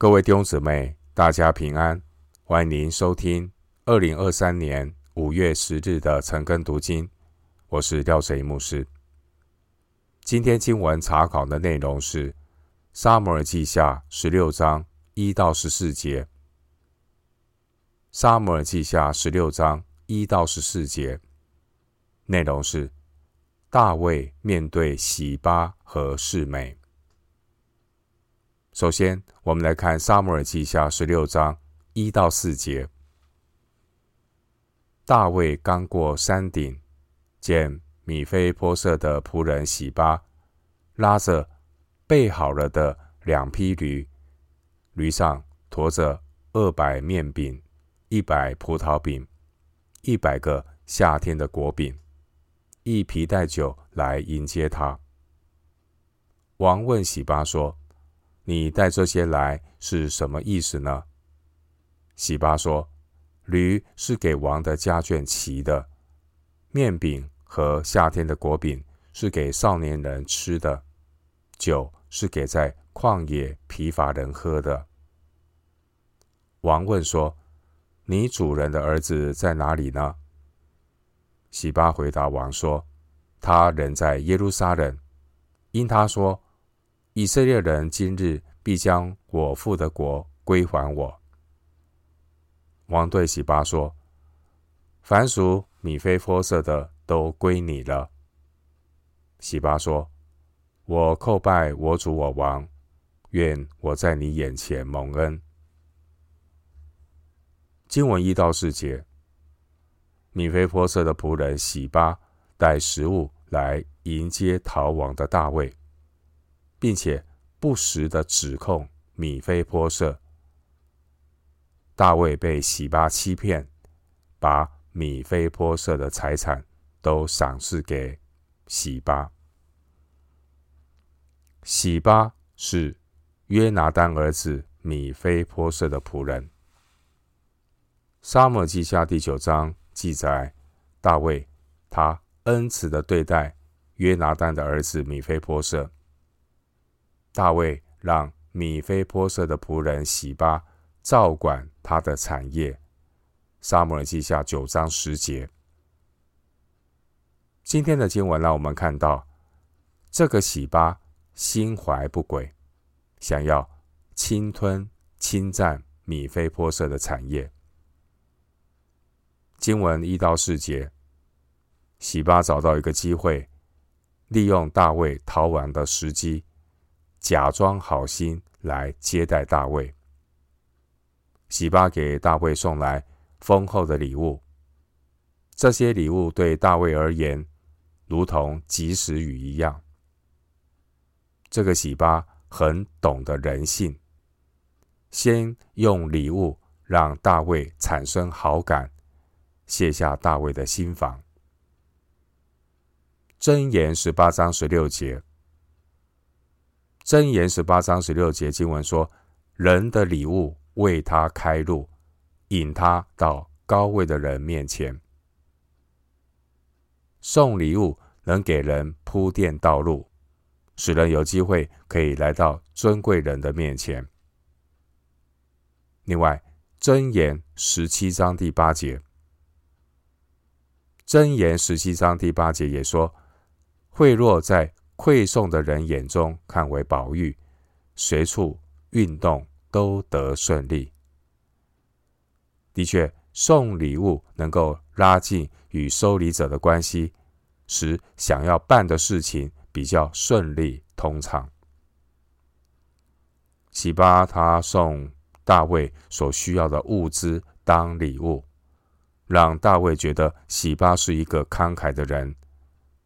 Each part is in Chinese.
各位弟兄姊妹，大家平安，欢迎您收听二零二三年五月十日的晨更读经。我是廖哲一牧师。今天经文查考的内容是《撒母耳记下》十六章一到十四节，《撒母耳记下》十六章一到十四节内容是大卫面对洗巴和示每。首先，我们来看《撒母耳记下》十六章一到四节。大卫刚过山顶，见米非波设的仆人洗巴拉着备好了的两匹驴，驴上驮着二百面饼、一百葡萄饼、一百个夏天的果饼、一皮袋酒来迎接他。王问洗巴说。你带这些来是什么意思呢？洗巴说：“驴是给王的家眷骑的，面饼和夏天的果饼是给少年人吃的，酒是给在旷野疲乏人喝的。”王问说：“你主人的儿子在哪里呢？”洗巴回答王说：“他人在耶路撒冷，因他说。”以色列人今日必将我父的国归还我。王对洗巴说：“凡属米非波色的都归你了。”洗巴说：“我叩拜我主我王，愿我在你眼前蒙恩。”经文一到四节，米非波色的仆人洗巴带食物来迎接逃亡的大卫。并且不时的指控米非波设，大卫被洗巴欺骗，把米非波设的财产都赏赐给洗巴。洗巴是约拿单儿子米非波设的仆人。撒母耳记下第九章记载，大卫他恩慈的对待约拿单的儿子米非波设。大卫让米非波设的仆人洗巴照管他的产业。撒母耳记下九章十节。今天的经文让我们看到，这个洗巴心怀不轨，想要侵吞、侵占米非波设的产业。经文一到四节，洗巴找到一个机会，利用大卫逃亡的时机。假装好心来接待大卫，洗巴给大卫送来丰厚的礼物。这些礼物对大卫而言，如同及时雨一样。这个洗巴很懂得人性，先用礼物让大卫产生好感，卸下大卫的心防。箴言十八章十六节。箴言十八章十六节经文说：“人的礼物为他开路，引他到高位的人面前。送礼物能给人铺垫道路，使人有机会可以来到尊贵人的面前。”另外，箴言十七章第八节，箴言十七章第八节也说：“贿赂在。”馈送的人眼中看为宝玉，随处运动都得顺利。的确，送礼物能够拉近与收礼者的关系，使想要办的事情比较顺利通畅。喜巴他送大卫所需要的物资当礼物，让大卫觉得喜巴是一个慷慨的人。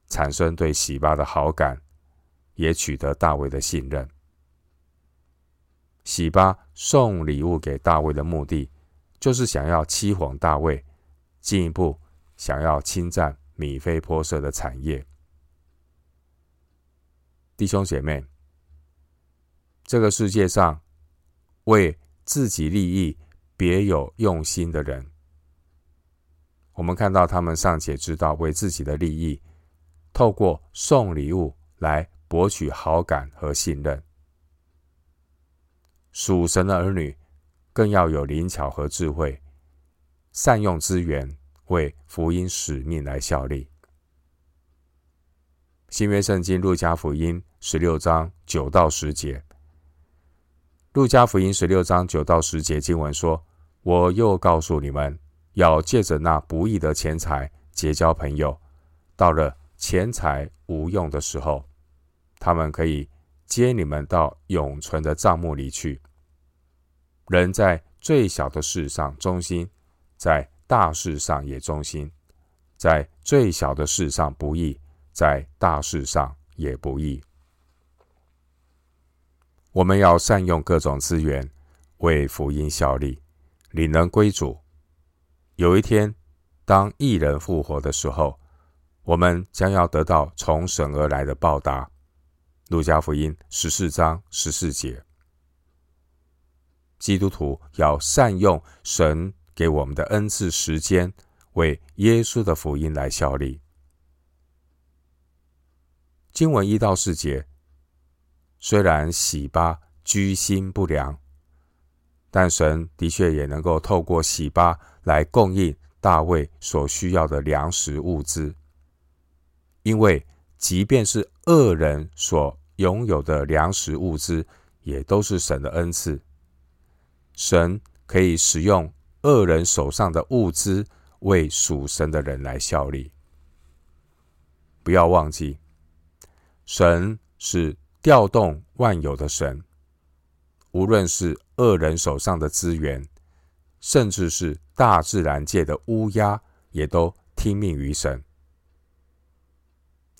产生对喜巴的好感，也取得大卫的信任。洗巴送礼物给大卫的目的，就是想要欺哄大卫，进一步想要侵占米非波设的产业。弟兄姐妹，这个世界上为自己利益别有用心的人，我们看到他们尚且知道为自己的利益。透过送礼物来博取好感和信任，属神的儿女更要有灵巧和智慧，善用资源，为福音使命来效力。新约圣经路加福音十六章九到十节，路加福音十六章九到十节经文说：“我又告诉你们，要借着那不义的钱财结交朋友，到了钱财无用的时候，他们可以。”接你们到永存的帐幕里去。人在最小的事上忠心，在大事上也忠心；在最小的事上不义，在大事上也不义。我们要善用各种资源，为福音效力，领人归主。有一天，当一人复活的时候，我们将要得到从神而来的报答。路加福音十四章十四节，基督徒要善用神给我们的恩赐时间，为耶稣的福音来效力。经文一到四节，虽然洗巴居心不良，但神的确也能够透过洗巴来供应大卫所需要的粮食物资，因为即便是恶人所拥有的粮食物资，也都是神的恩赐。神可以使用恶人手上的物资，为属神的人来效力。不要忘记，神是调动万有的神。无论是恶人手上的资源，甚至是大自然界的乌鸦，也都听命于神。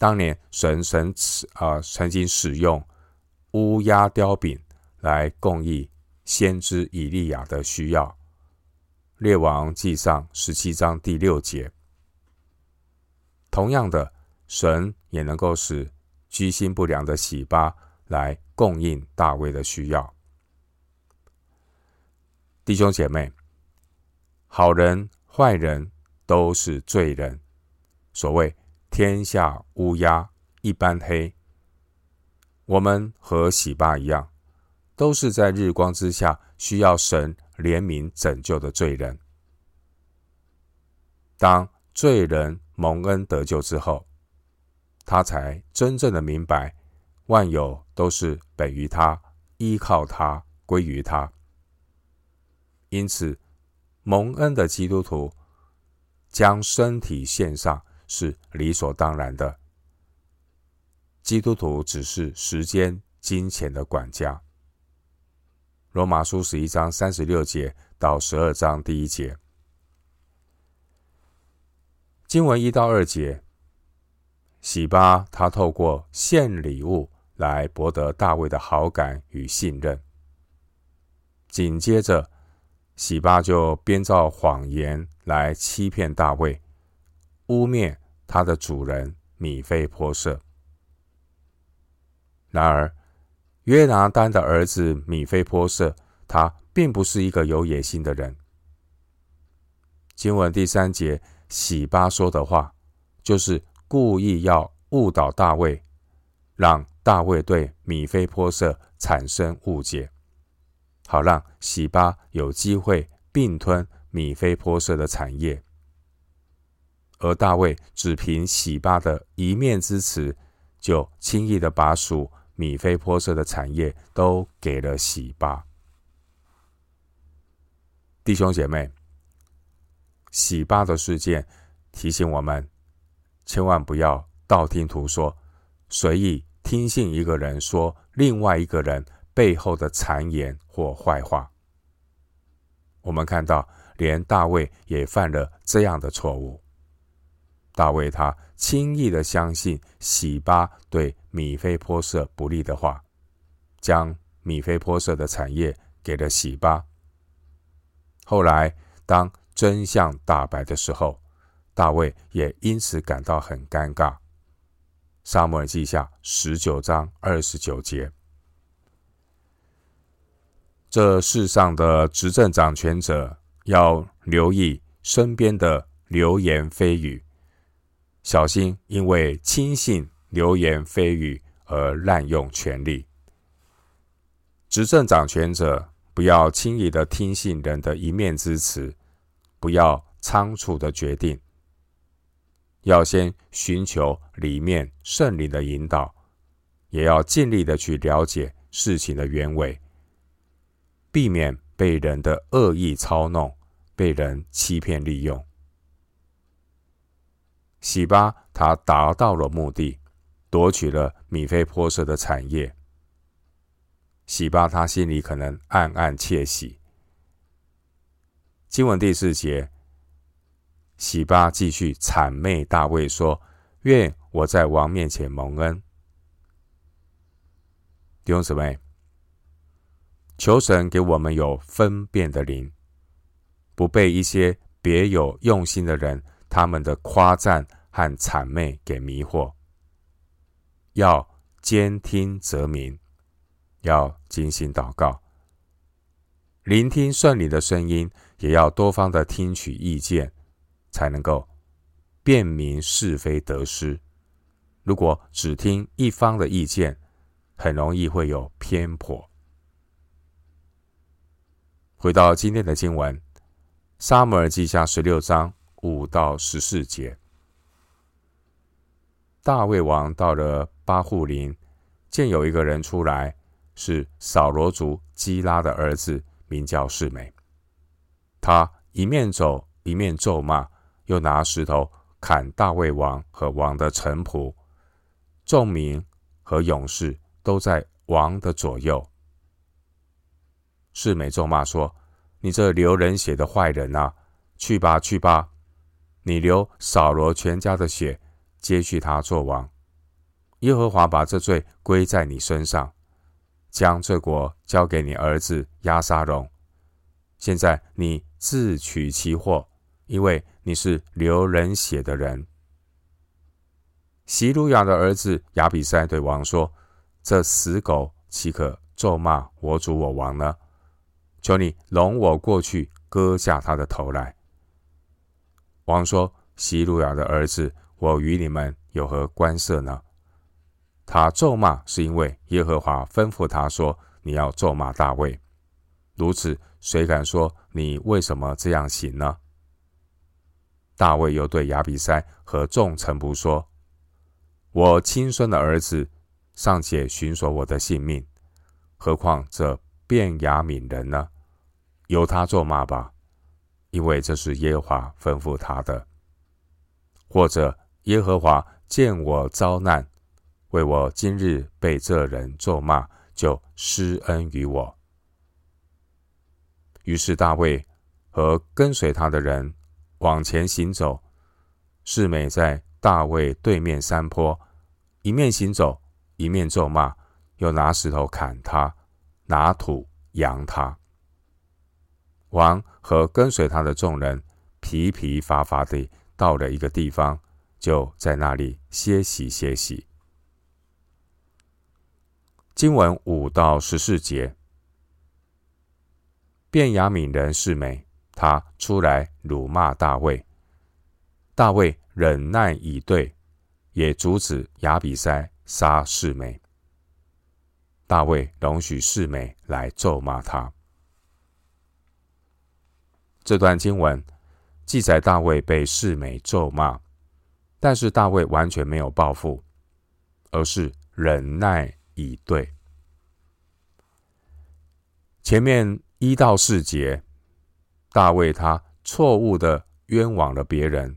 当年神神使啊，曾经使用乌鸦叼饼来供应先知以利亚的需要。列王记上十七章第六节。同样的，神也能够使居心不良的洗巴来供应大卫的需要。弟兄姐妹，好人坏人都是罪人。所谓。天下乌鸦一般黑。我们和洗巴一样，都是在日光之下需要神怜悯拯救的罪人。当罪人蒙恩得救之后，他才真正的明白，万有都是本于他，依靠他，归于他。因此，蒙恩的基督徒将身体献上。是理所当然的。基督徒只是时间、金钱的管家。罗马书十一章三十六节到十二章第一节，经文一到二节，喜巴他透过献礼物来博得大卫的好感与信任。紧接着，喜巴就编造谎言来欺骗大卫，污蔑。他的主人米非波设。然而，约拿单的儿子米非波设，他并不是一个有野心的人。经文第三节，洗巴说的话，就是故意要误导大卫，让大卫对米非波设产生误解，好让洗巴有机会并吞米非波设的产业。而大卫只凭洗巴的一面之词，就轻易的把属米非波设的产业都给了洗巴。弟兄姐妹，洗巴的事件提醒我们，千万不要道听途说，随意听信一个人说另外一个人背后的谗言或坏话。我们看到，连大卫也犯了这样的错误。大卫他轻易的相信洗巴对米菲波设不利的话，将米菲波设的产业给了洗巴。后来当真相大白的时候，大卫也因此感到很尴尬。撒母耳记下十九章二十九节，这世上的执政掌权者要留意身边的流言蜚语。小心，因为轻信流言蜚语而滥用权力。执政掌权者不要轻易的听信人的一面之词，不要仓促的决定，要先寻求里面圣灵的引导，也要尽力的去了解事情的原委，避免被人的恶意操弄，被人欺骗利用。洗巴他达到了目的，夺取了米非波设的产业。洗巴他心里可能暗暗窃喜。经文第四节，洗巴继续谄媚大卫说：“愿我在王面前蒙恩。”弟兄姊妹，求神给我们有分辨的灵，不被一些别有用心的人。他们的夸赞和谄媚给迷惑，要兼听则明，要精心祷告，聆听顺灵的声音，也要多方的听取意见，才能够辨明是非得失。如果只听一方的意见，很容易会有偏颇。回到今天的经文，《撒母耳记下》十六章。五到十四节，大卫王到了巴户林，见有一个人出来，是扫罗族基拉的儿子，名叫示美。他一面走一面咒骂，又拿石头砍大卫王和王的臣仆，众民和勇士都在王的左右。示美咒骂说：“你这流人血的坏人啊，去吧，去吧！”你流扫罗全家的血，接续他做王。耶和华把这罪归在你身上，将这国交给你儿子押沙龙。现在你自取其祸，因为你是流人血的人。西鲁雅的儿子亚比筛对王说：“这死狗岂可咒骂我主我王呢？求你容我过去割下他的头来。”王说：“希鲁雅的儿子，我与你们有何关涉呢？他咒骂是因为耶和华吩咐他说：你要咒骂大卫。如此，谁敢说你为什么这样行呢？”大卫又对亚比筛和众臣仆说：“我亲孙的儿子尚且寻索我的性命，何况这便雅悯人呢？由他咒骂吧。”因为这是耶和华吩咐他的，或者耶和华见我遭难，为我今日被这人咒骂，就施恩于我。于是大卫和跟随他的人往前行走，示每在大卫对面山坡，一面行走，一面咒骂，又拿石头砍他，拿土扬他。王和跟随他的众人疲疲乏乏地到了一个地方，就在那里歇息歇息。经文五到十四节，便雅悯人示美，他出来辱骂大卫，大卫忍耐以对，也阻止亚比筛杀示美。大卫容许示美来咒骂他。这段经文记载大卫被示每咒骂，但是大卫完全没有报复，而是忍耐以对。前面一到四节，大卫他错误的冤枉了别人，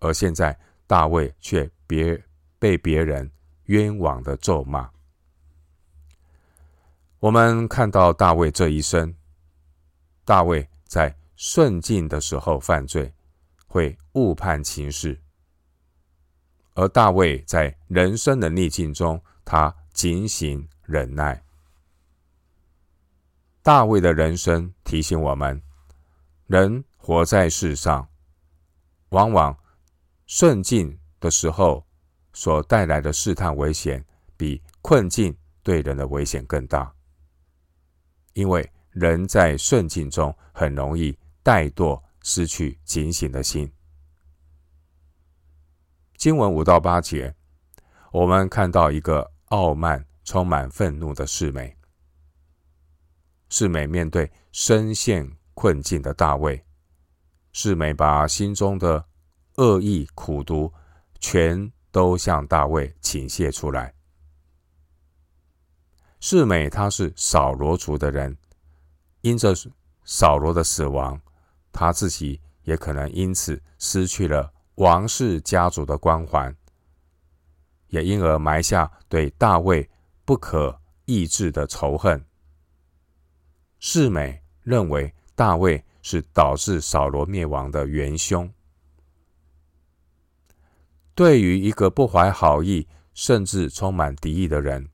而现在大卫却别被别人冤枉的咒骂。我们看到大卫这一生，大卫在顺境的时候犯罪，会误判情势；而大卫在人生的逆境中，他警醒忍耐。大卫的人生提醒我们：人活在世上，往往顺境的时候所带来的试探危险，比困境对人的危险更大。因为人在顺境中很容易。怠惰，失去警醒的心。经文五到八节，我们看到一个傲慢、充满愤怒的示美。示美面对深陷困境的大卫，示美把心中的恶意苦毒全都向大卫倾泻出来。示美他是扫罗族的人，因着扫罗的死亡，他自己也可能因此失去了王室家族的光环，也因而埋下对大卫不可抑制的仇恨。示美认为大卫是导致扫罗灭亡的元凶。对于一个不怀好意，甚至充满敌意的人，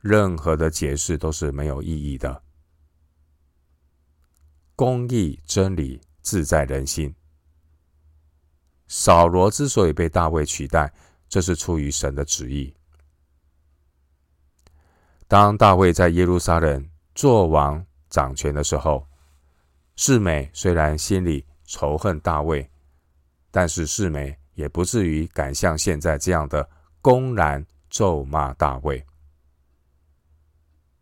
任何的解释都是没有意义的。公义真理自在人心。扫罗之所以被大卫取代，这是出于神的旨意。当大卫在耶路撒冷做王掌权的时候，示美虽然心里仇恨大卫，但是示美也不至于敢像现在这样的公然咒骂大卫。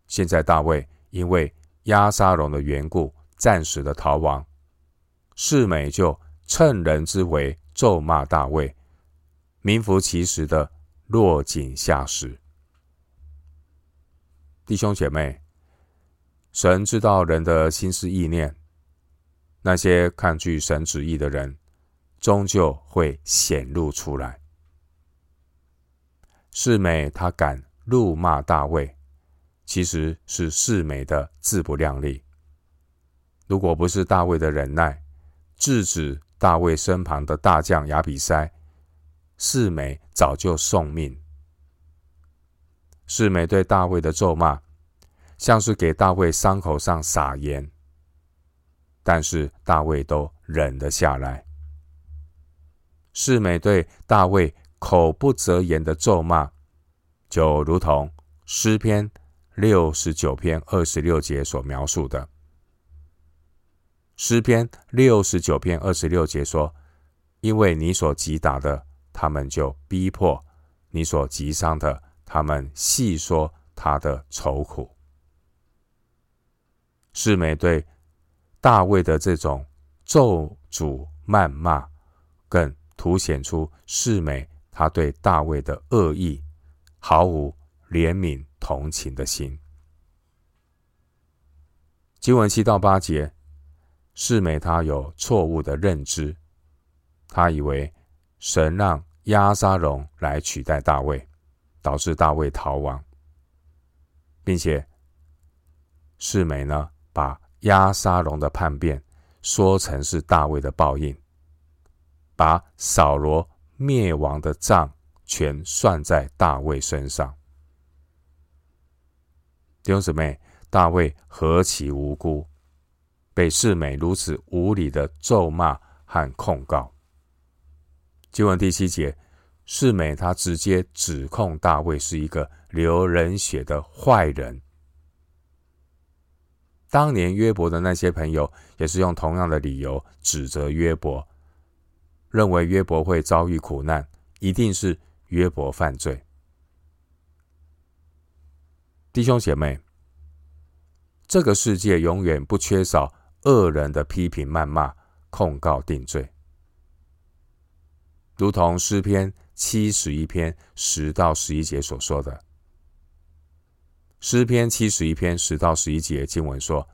现在大卫因为押沙龙的缘故，暂时的逃亡，示美就趁人之危咒骂大卫，名副其实的落井下石。弟兄姐妹，神知道人的心思意念，那些抗拒神旨意的人，终究会显露出来。示美他敢怒骂大卫。其实是示美的自不量力。如果不是大卫的忍耐，制止大卫身旁的大将亚比筛，示美早就送命。示美对大卫的咒骂，像是给大卫伤口上撒盐，但是大卫都忍了下来。示美对大卫口不择言的咒骂，就如同诗篇。六十九篇二十六节所描述的诗篇，六十九篇二十六节说：“因为你所击打的，他们就逼迫；你所击伤的，他们细说他的愁苦。”示美对大卫的这种咒诅谩骂，更凸显出示美他对大卫的恶意，毫无怜悯。同情的心。经文七到八节，示美他有错误的认知，他以为神让押沙龙来取代大卫，导致大卫逃亡，并且示美呢把押沙龙的叛变说成是大卫的报应，把扫罗灭亡的账全算在大卫身上。弟兄姊妹，大卫何其无辜，被示美如此无理的咒骂和控告。经文第七节，示美他直接指控大卫是一个流人血的坏人。当年约伯的那些朋友也是用同样的理由指责约伯，认为约伯会遭遇苦难，一定是约伯犯罪。弟兄姐妹，这个世界永远不缺少恶人的批评、谩骂、控告、定罪，如同诗篇七十一篇十到十一节所说的。诗篇七十一篇十到十一节经文说：“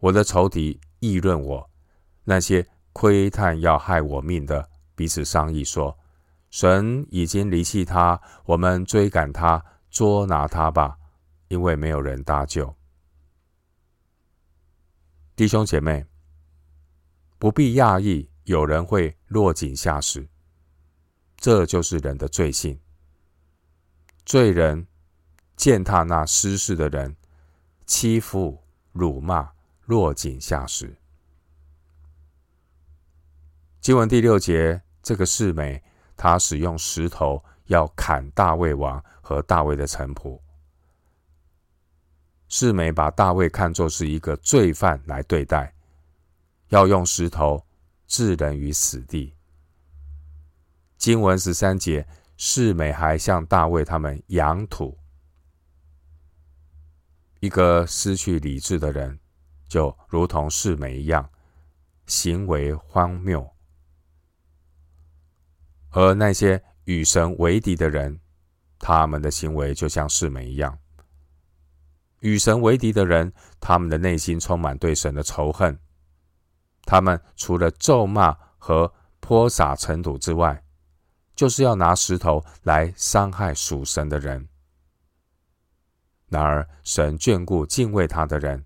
我的仇敌议论我，那些窥探要害我命的，彼此商议说：神已经离弃他，我们追赶他，捉拿他吧。”因为没有人搭救，弟兄姐妹，不必讶异，有人会落井下石，这就是人的罪性。罪人践踏那失事的人，欺负、辱骂、落井下石。经文第六节，这个示美，他使用石头要砍大卫王和大卫的臣仆。示美把大卫看作是一个罪犯来对待，要用石头置人于死地。经文十三节，示美还向大卫他们扬土。一个失去理智的人，就如同示美一样，行为荒谬；而那些与神为敌的人，他们的行为就像示美一样。与神为敌的人，他们的内心充满对神的仇恨。他们除了咒骂和泼洒尘土之外，就是要拿石头来伤害属神的人。然而，神眷顾敬畏他的人，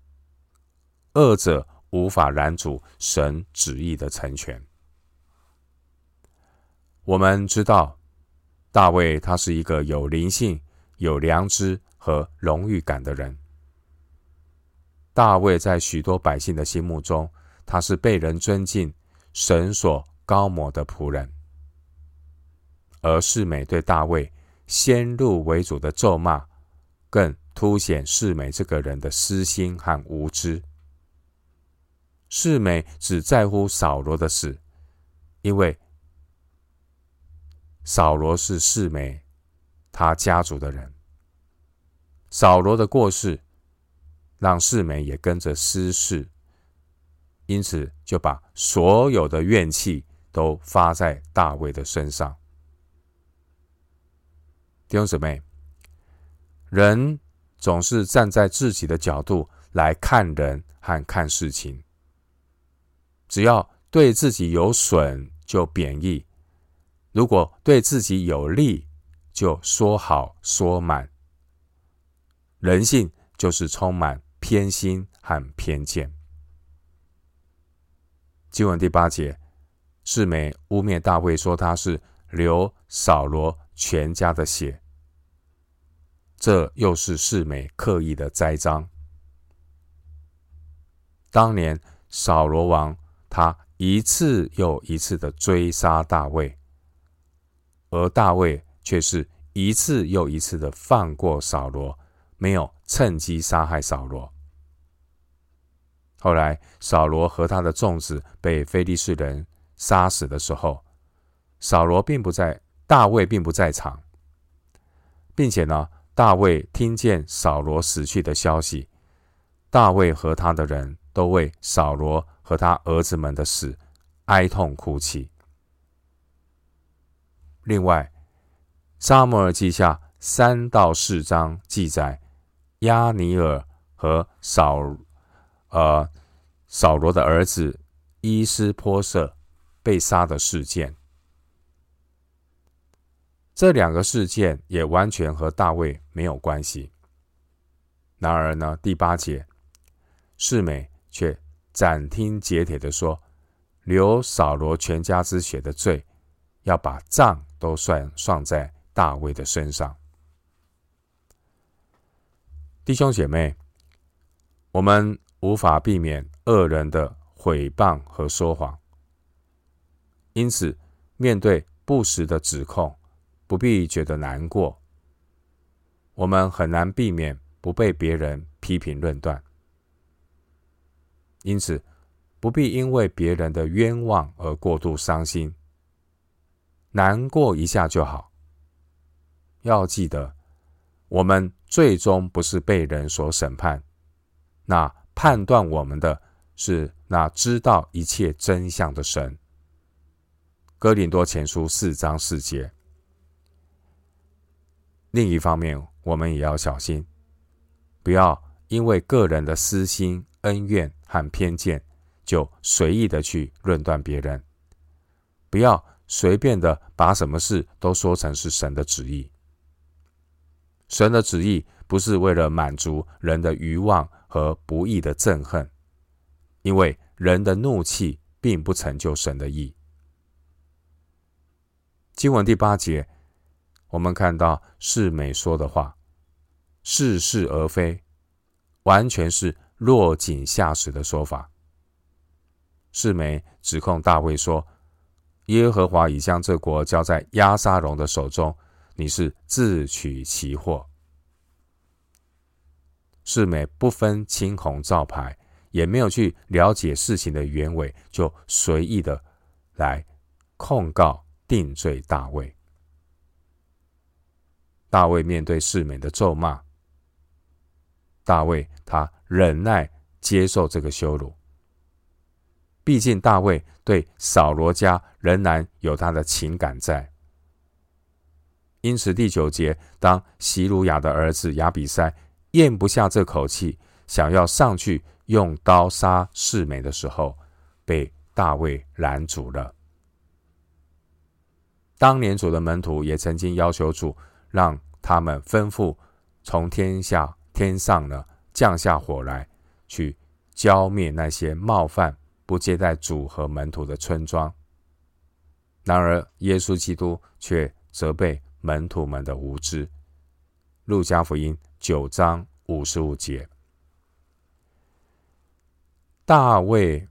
恶者无法拦阻神旨意的成全。我们知道，大卫他是一个有灵性、有良知和荣誉感的人。大卫在许多百姓的心目中，他是被人尊敬、神所高抹的仆人，而示美对大卫先入为主的咒骂，更凸显示美这个人的私心和无知。示美只在乎扫罗的事，因为扫罗是示美他家族的人。扫罗的过世，让世美也跟着失势。因此，就把所有的怨气都发在大卫的身上。弟兄姊妹，人总是站在自己的角度来看人和看事情，只要对自己有损就贬义，如果对自己有利就说好说满。人性就是充满偏心和偏见。经文第八节，示美污蔑大卫，说他是流扫罗全家的血，这又是示美刻意的栽赃。当年扫罗王他一次又一次的追杀大卫，而大卫却是一次又一次的放过扫罗，没有趁机杀害扫罗。后来，扫罗和他的众子被非利士人杀死的时候，扫罗并不在，大卫并不在场，并且呢，大卫听见扫罗死去的消息，大卫和他的人都为扫罗和他儿子们的死哀痛哭泣。另外，《撒母耳记下》三到四章记载押尼尔和扫。呃，扫罗的儿子伊施波设被杀的事件，这两个事件也完全和大卫没有关系。然而呢，第八节，示美却斩钉截铁地说：“流扫罗全家之血的罪，要把账都算算在大卫的身上。”弟兄姐妹，我们。无法避免恶人的诽谤和说谎，因此面对不实的指控，不必觉得难过。我们很难避免不被别人批评论断，因此不必因为别人的冤枉而过度伤心，难过一下就好。要记得，我们最终不是被人所审判，那。判断我们的是那知道一切真相的神。哥林多前书四章四节。另一方面，我们也要小心，不要因为个人的私心、恩怨和偏见，就随意的去论断别人。不要随便的把什么事都说成是神的旨意。神的旨意不是为了满足人的欲望。和不义的憎恨，因为人的怒气并不成就神的义。经文第八节，我们看到示美说的话，似是而非，完全是落井下石的说法。示美指控大卫说：“耶和华已将这国交在押沙龙的手中，你是自取其祸。”示美不分青红皂白，也没有去了解事情的原委，就随意的来控告定罪大卫。大卫面对示美的咒骂，大卫他忍耐接受这个羞辱。毕竟大卫对扫罗家仍然有他的情感在。因此第九节，当希鲁雅的儿子亚比筛咽不下这口气，想要上去用刀杀世美的时候，被大卫拦阻了。当年主的门徒也曾经要求主，让他们吩咐从天下天上呢降下火来，去浇灭那些冒犯不接待主和门徒的村庄。然而耶稣基督却责备门徒们的无知。路加福音九章五十五节，大卫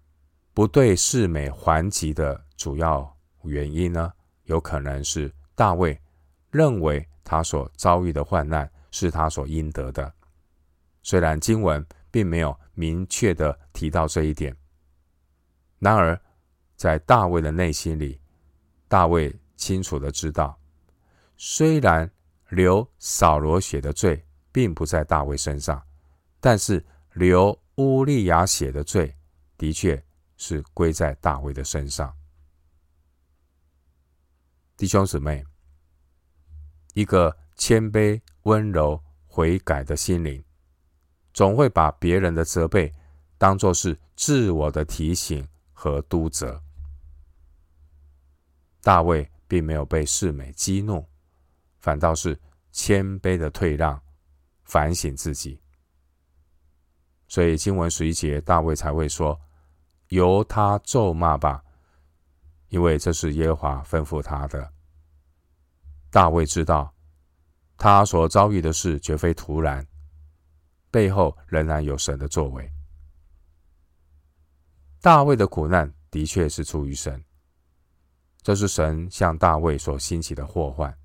不对示美还击的主要原因呢？有可能是大卫认为他所遭遇的患难是他所应得的，虽然经文并没有明确的提到这一点，然而在大卫的内心里，大卫清楚的知道，虽然流扫罗血的罪并不在大卫身上，但是流乌利亚血的罪的确是归在大卫的身上。弟兄姊妹，一个谦卑、温柔、悔改的心灵，总会把别人的责备当作是自我的提醒和督责。大卫并没有被世美激怒，反倒是谦卑的退让，反省自己。所以经文十一节，大卫才会说：“由他咒骂吧。”因为这是耶和华吩咐他的。大卫知道，他所遭遇的事绝非突然，背后仍然有神的作为。大卫的苦难的确是出于神，这是神向大卫所兴起的祸患。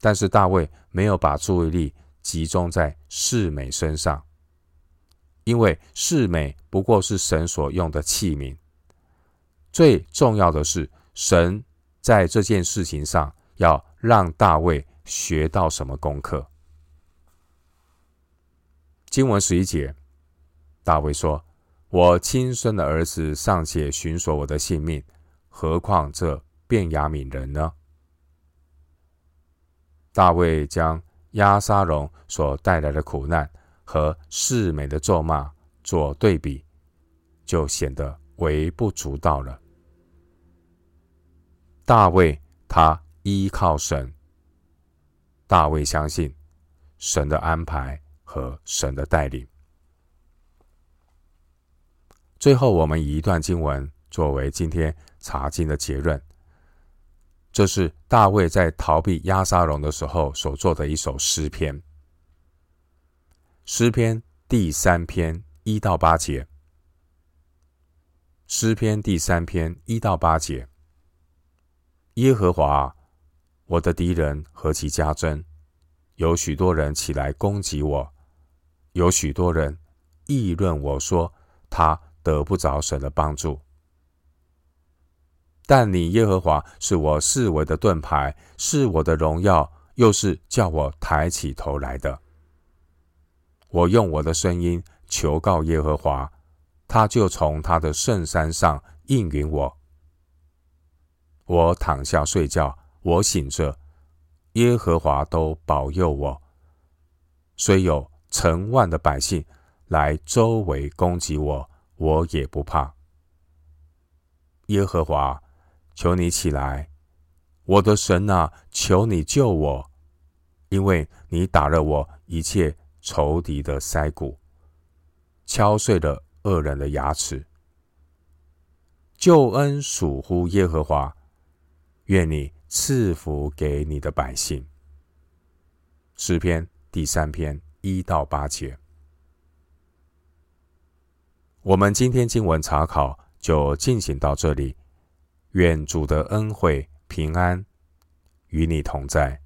但是大卫没有把注意力集中在示美身上，因为示美不过是神所用的器皿。最重要的是，神在这件事情上要让大卫学到什么功课？经文十一节，大卫说：“我亲生的儿子尚且寻索我的性命，何况这便雅悯人呢？”大卫将押沙龙所带来的苦难和示美的咒骂做对比，就显得微不足道了。大卫他依靠神，大卫相信神的安排和神的带领。最后，我们以一段经文作为今天查经的结论，这是大卫在逃避押沙龙的时候所作的一首诗篇。诗篇第三篇一到八节。诗篇第三篇一到八节。耶和华，我的敌人何其加增！有许多人起来攻击我，有许多人议论我说，他得不着神的帮助。但你耶和华是我四围的盾牌，是我的荣耀，又是叫我抬起头来的。我用我的声音求告耶和华，他就从他的圣山上应允我。我躺下睡觉，我醒着，耶和华都保佑我。虽有成万的百姓来周围攻击我，我也不怕。耶和华，求你起来，我的神啊，求你救我，因为你打了我一切仇敌的腮骨，敲碎了恶人的牙齿。救恩属乎耶和华。愿你赐福给你的百姓。诗篇第三篇一到八节。我们今天经文查考就进行到这里。愿主的恩惠平安与你同在。